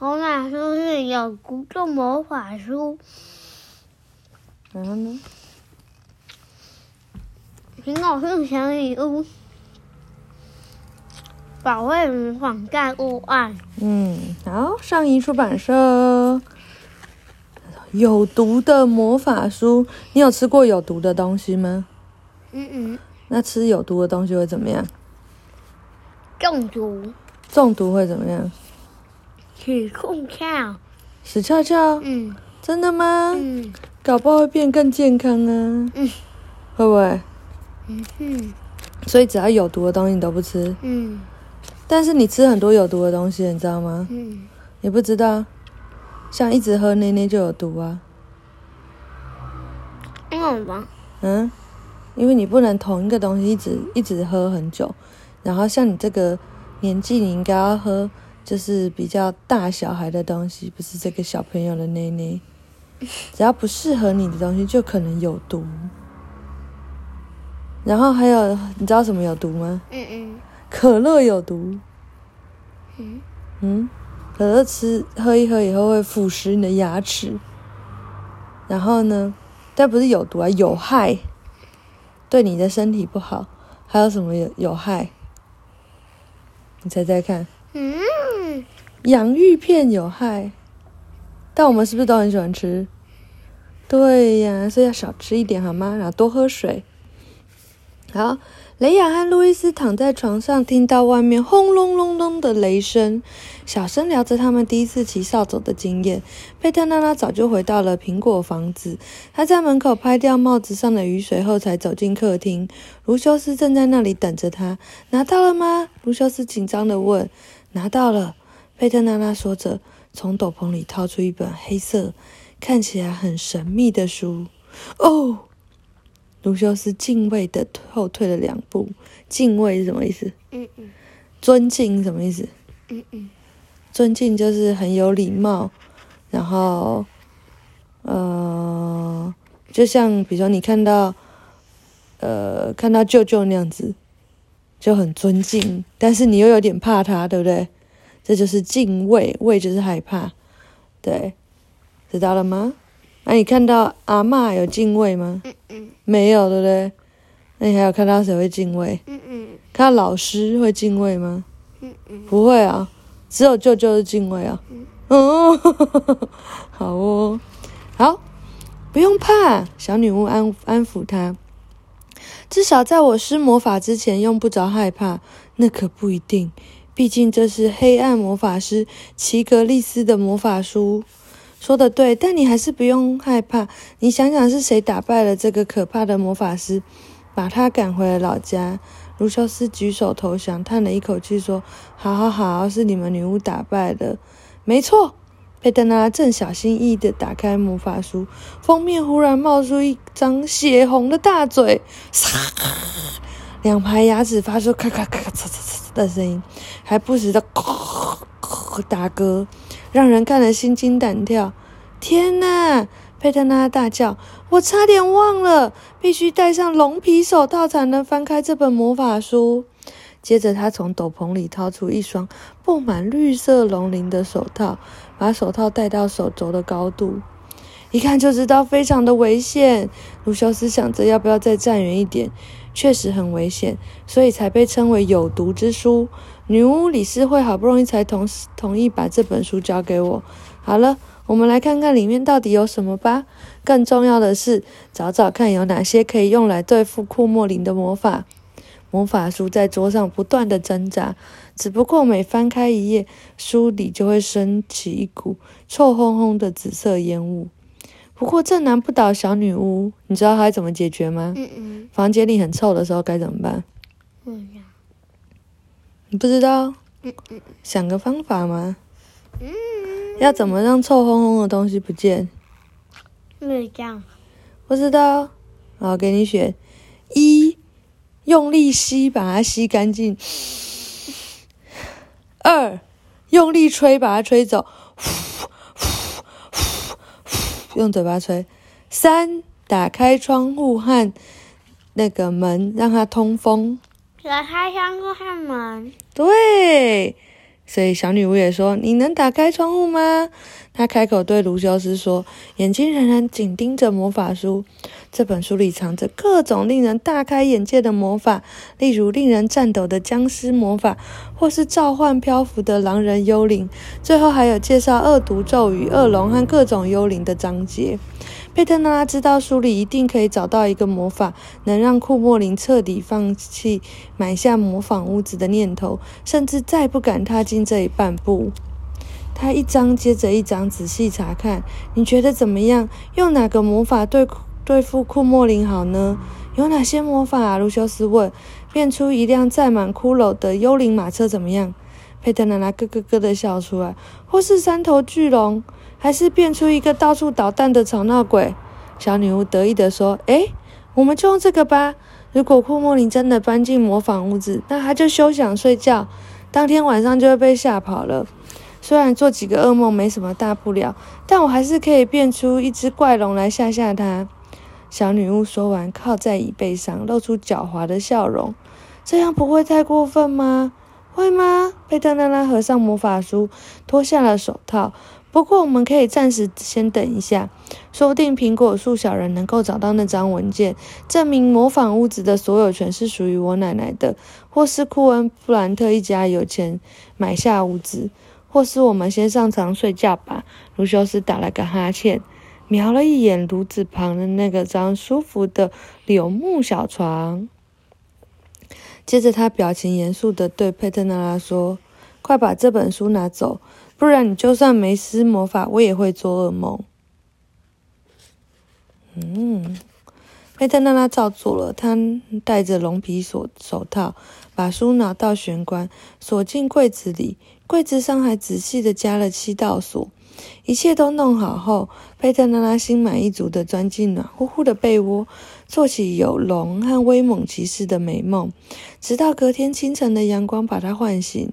魔法书是有毒的魔法书。然后呢？苹果是小礼物，保卫模仿在屋外。嗯，好，上一出版社有毒的魔法书，你有吃过有毒的东西吗？嗯嗯，那吃有毒的东西会怎么样？中毒，中毒会怎么样？起控跳。死翘翘？嗯真的吗？嗯搞不好会变更健康啊。嗯会不会？嗯嗯所以只要有毒的东西你都不吃，嗯但是你吃很多有毒的东西，你知道吗？嗯，你不知道，像一直喝奶奶就有毒啊。因为什么？嗯，因为你不能同一个东西一直一直喝很久，然后像你这个年纪，你应该要喝就是比较大小孩的东西，不是这个小朋友的内内。只要不适合你的东西，就可能有毒。然后还有，你知道什么有毒吗？嗯嗯可乐有毒。嗯，嗯，可乐吃喝一喝以后会腐蚀你的牙齿。然后呢，但不是有毒啊，有害，对你的身体不好。还有什么有有害？你猜猜看，嗯，洋芋片有害，但我们是不是都很喜欢吃？对呀，所以要少吃一点好吗？然后多喝水。好，雷亚和路易斯躺在床上，听到外面轰隆隆隆的雷声，小声聊着他们第一次骑扫帚的经验。佩特娜拉早就回到了苹果房子，她在门口拍掉帽子上的雨水后，才走进客厅。卢修斯正在那里等着她。拿到了吗？卢修斯紧张地问。拿到了，佩特娜拉说着，从斗篷里掏出一本黑色、看起来很神秘的书。哦。卢修斯敬畏的后退了两步。敬畏是什么意思？嗯嗯尊敬什么意思？嗯嗯尊敬就是很有礼貌，然后，呃，就像比如说你看到，呃，看到舅舅那样子，就很尊敬，但是你又有点怕他，对不对？这就是敬畏，畏就是害怕，对，知道了吗？那、你看到阿嬷有敬畏吗？嗯嗯没有，对不对？那你还有看到谁会敬畏？嗯嗯看到老师会敬畏吗？嗯嗯不会啊，只有舅舅是敬畏啊。嗯，好哦，好，不用怕。小女巫安安抚他，至少在我施魔法之前用不着害怕。那可不一定，毕竟这是黑暗魔法师奇格利斯的魔法书。说的对，但你还是不用害怕。你想想是谁打败了这个可怕的魔法师，把他赶回了老家。卢修斯举手投降，叹了一口气说：“好好好，是你们女巫打败的，没错。”佩德娜正小心翼翼地打开魔法书，封面忽然冒出一张血红的大嘴，两排牙齿发出咔咔咔咔嚓嚓嚓的声音，还不时的打嗝，让人看了心惊胆跳。天哪！佩特拉大叫：“我差点忘了，必须戴上龙皮手套才能翻开这本魔法书。”接着，他从斗篷里掏出一双布满绿色龙鳞的手套，把手套戴到手肘的高度，一看就知道非常的危险。卢修斯想着要不要再站远一点，确实很危险，所以才被称为有毒之书。女巫理事会好不容易才同同意把这本书交给我。好了。我们来看看里面到底有什么吧。更重要的是，找找看有哪些可以用来对付库莫林的魔法。魔法书在桌上不断的挣扎，只不过每翻开一页，书里就会升起一股臭烘烘的紫色烟雾。不过这难不倒小女巫，你知道她怎么解决吗？嗯嗯，房间里很臭的时候该怎么办？不一样。你不知道？想个方法吗？嗯，要怎么让臭烘烘的东西不见？不一样。不知道，好，给你选：一，用力吸，把它吸干净；二，用力吹，把它吹走；用嘴巴吹；三，打开窗户和那个门，让它通风。打开窗户和门。对，所以小女巫也说：“你能打开窗户吗？”她开口对卢修斯说，眼睛仍然紧盯着魔法书。这本书里藏着各种令人大开眼界的魔法，例如令人颤抖的僵尸魔法，或是召唤漂浮的狼人幽灵。最后还有介绍恶毒咒语、恶龙和各种幽灵的章节。佩特娜拉知道书里一定可以找到一个魔法，能让库莫林彻底放弃买下模仿屋子的念头，甚至再不敢踏进这一半步。他一张接着一张仔细查看，你觉得怎么样？用哪个魔法对对付库莫林好呢？有哪些魔法？卢修斯问。变出一辆载满骷髅的幽灵马车怎么样？佩特奶奶咯咯咯的笑出来。或是三头巨龙？还是变出一个到处捣蛋的吵闹鬼？小女巫得意地说：“诶，我们就用这个吧。如果库莫林真的搬进模仿屋子，那他就休想睡觉，当天晚上就会被吓跑了。虽然做几个噩梦没什么大不了，但我还是可以变出一只怪龙来吓吓他。”小女巫说完，靠在椅背上，露出狡猾的笑容。这样不会太过分吗？会吗？佩特娜拉合上魔法书，脱下了手套。不过，我们可以暂时先等一下，说不定苹果树小人能够找到那张文件，证明模仿屋子的所有权是属于我奶奶的，或是库恩布兰特一家有钱。买下屋子，或是我们先上床睡觉吧。卢修斯打了个哈欠，瞄了一眼炉子旁的那个张舒服的柳木小床，接着他表情严肃地对佩特娜拉说：“快把这本书拿走。”不然，你就算没施魔法，我也会做噩梦。嗯，佩特娜拉照做了。她戴着龙皮手手套，把书拿到玄关，锁进柜子里。柜子上还仔细的加了七道锁。一切都弄好后，佩特娜拉心满意足的钻进暖乎乎的被窝，做起有龙和威猛骑士的美梦，直到隔天清晨的阳光把她唤醒。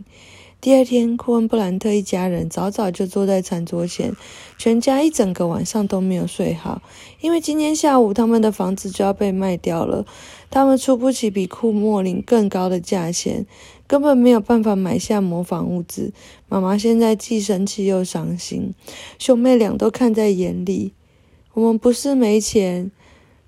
第二天，库恩布兰特一家人早早就坐在餐桌前，全家一整个晚上都没有睡好，因为今天下午他们的房子就要被卖掉了。他们出不起比库莫林更高的价钱，根本没有办法买下模仿物资。妈妈现在既生气又伤心，兄妹俩都看在眼里。我们不是没钱。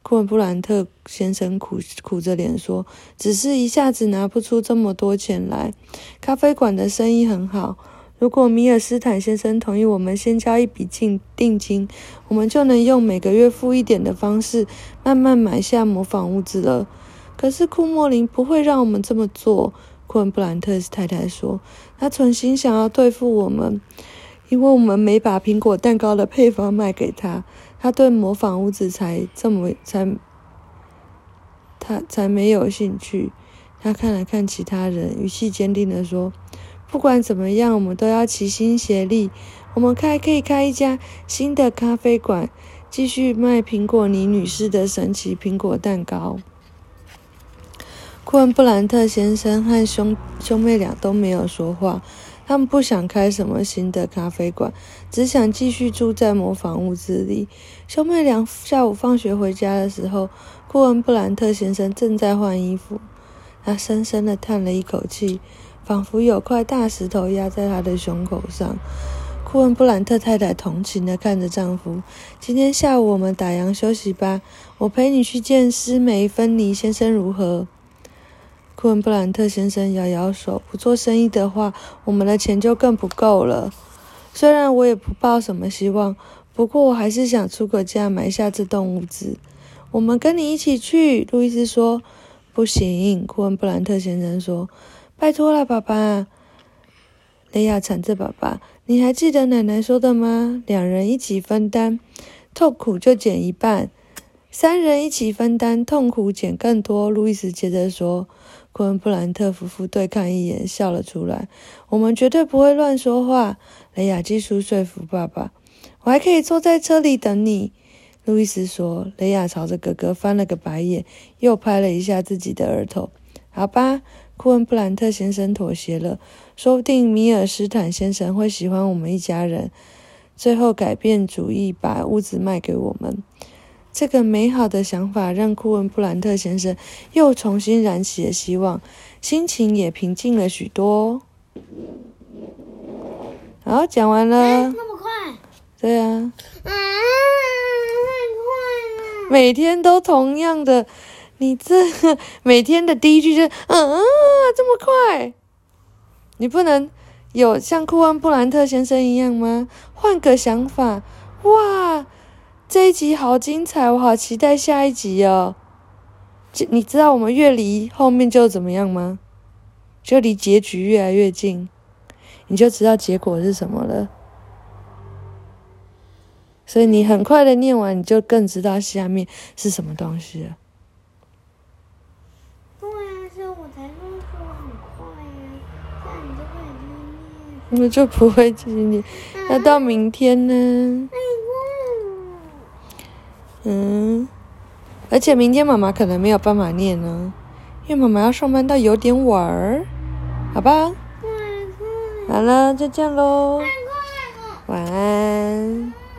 库恩布兰特先生苦苦着脸说：“只是一下子拿不出这么多钱来。咖啡馆的生意很好，如果米尔斯坦先生同意我们先交一笔定定金，我们就能用每个月付一点的方式，慢慢买下模仿物资了。可是库莫林不会让我们这么做。”库恩布兰特太太说：“他存心想要对付我们，因为我们没把苹果蛋糕的配方卖给他。”他对模仿屋子才这么才，他才没有兴趣。他看了看其他人，语气坚定地说：“不管怎么样，我们都要齐心协力。我们开可以开一家新的咖啡馆，继续卖苹果尼女士的神奇苹果蛋糕。”库恩布兰特先生和兄兄妹俩都没有说话。他们不想开什么新的咖啡馆，只想继续住在模仿屋子里。兄妹俩下午放学回家的时候，库恩布兰特先生正在换衣服。他深深的叹了一口气，仿佛有块大石头压在他的胸口上。库恩布兰特太太同情的看着丈夫：“今天下午我们打烊休息吧，我陪你去见施梅芬尼先生，如何？”库恩布兰特先生摇摇手：“不做生意的话，我们的钱就更不够了。虽然我也不抱什么希望，不过我还是想出个价买下这栋屋子。我们跟你一起去。”路易斯说。“不行。”库恩布兰特先生说。“拜托了，爸爸。”雷亚缠着爸爸：“你还记得奶奶说的吗？两人一起分担，痛苦就减一半；三人一起分担，痛苦减更多。”路易斯接着说。库恩布兰特夫妇对看一眼，笑了出来。我们绝对不会乱说话。雷亚继续说服爸爸。我还可以坐在车里等你，路易斯说。雷亚朝着哥哥翻了个白眼，又拍了一下自己的额头。好吧，库恩布兰特先生妥协了。说不定米尔斯坦先生会喜欢我们一家人，最后改变主意，把屋子卖给我们。这个美好的想法让库恩布兰特先生又重新燃起了希望，心情也平静了许多。好，讲完了。那么快？对啊，啊，太快了！每天都同样的，你这 每天的第一句就是嗯这么快，你不能有像库恩布兰特先生一样吗？换个想法，哇，这一集好精彩，我好期待下一集哦。这你知道我们越离后面就怎么样吗？就离结局越来越近，你就知道结果是什么了。所以你很快的念完，你就更知道下面是什么东西了。对啊，所以我才说说很快呀，这样你就会很念。那就不会继续念，要到明天呢。嗯而且明天妈妈可能没有办法念呢因为妈妈要上班到有点晚儿。好吧？好了再见喽晚安。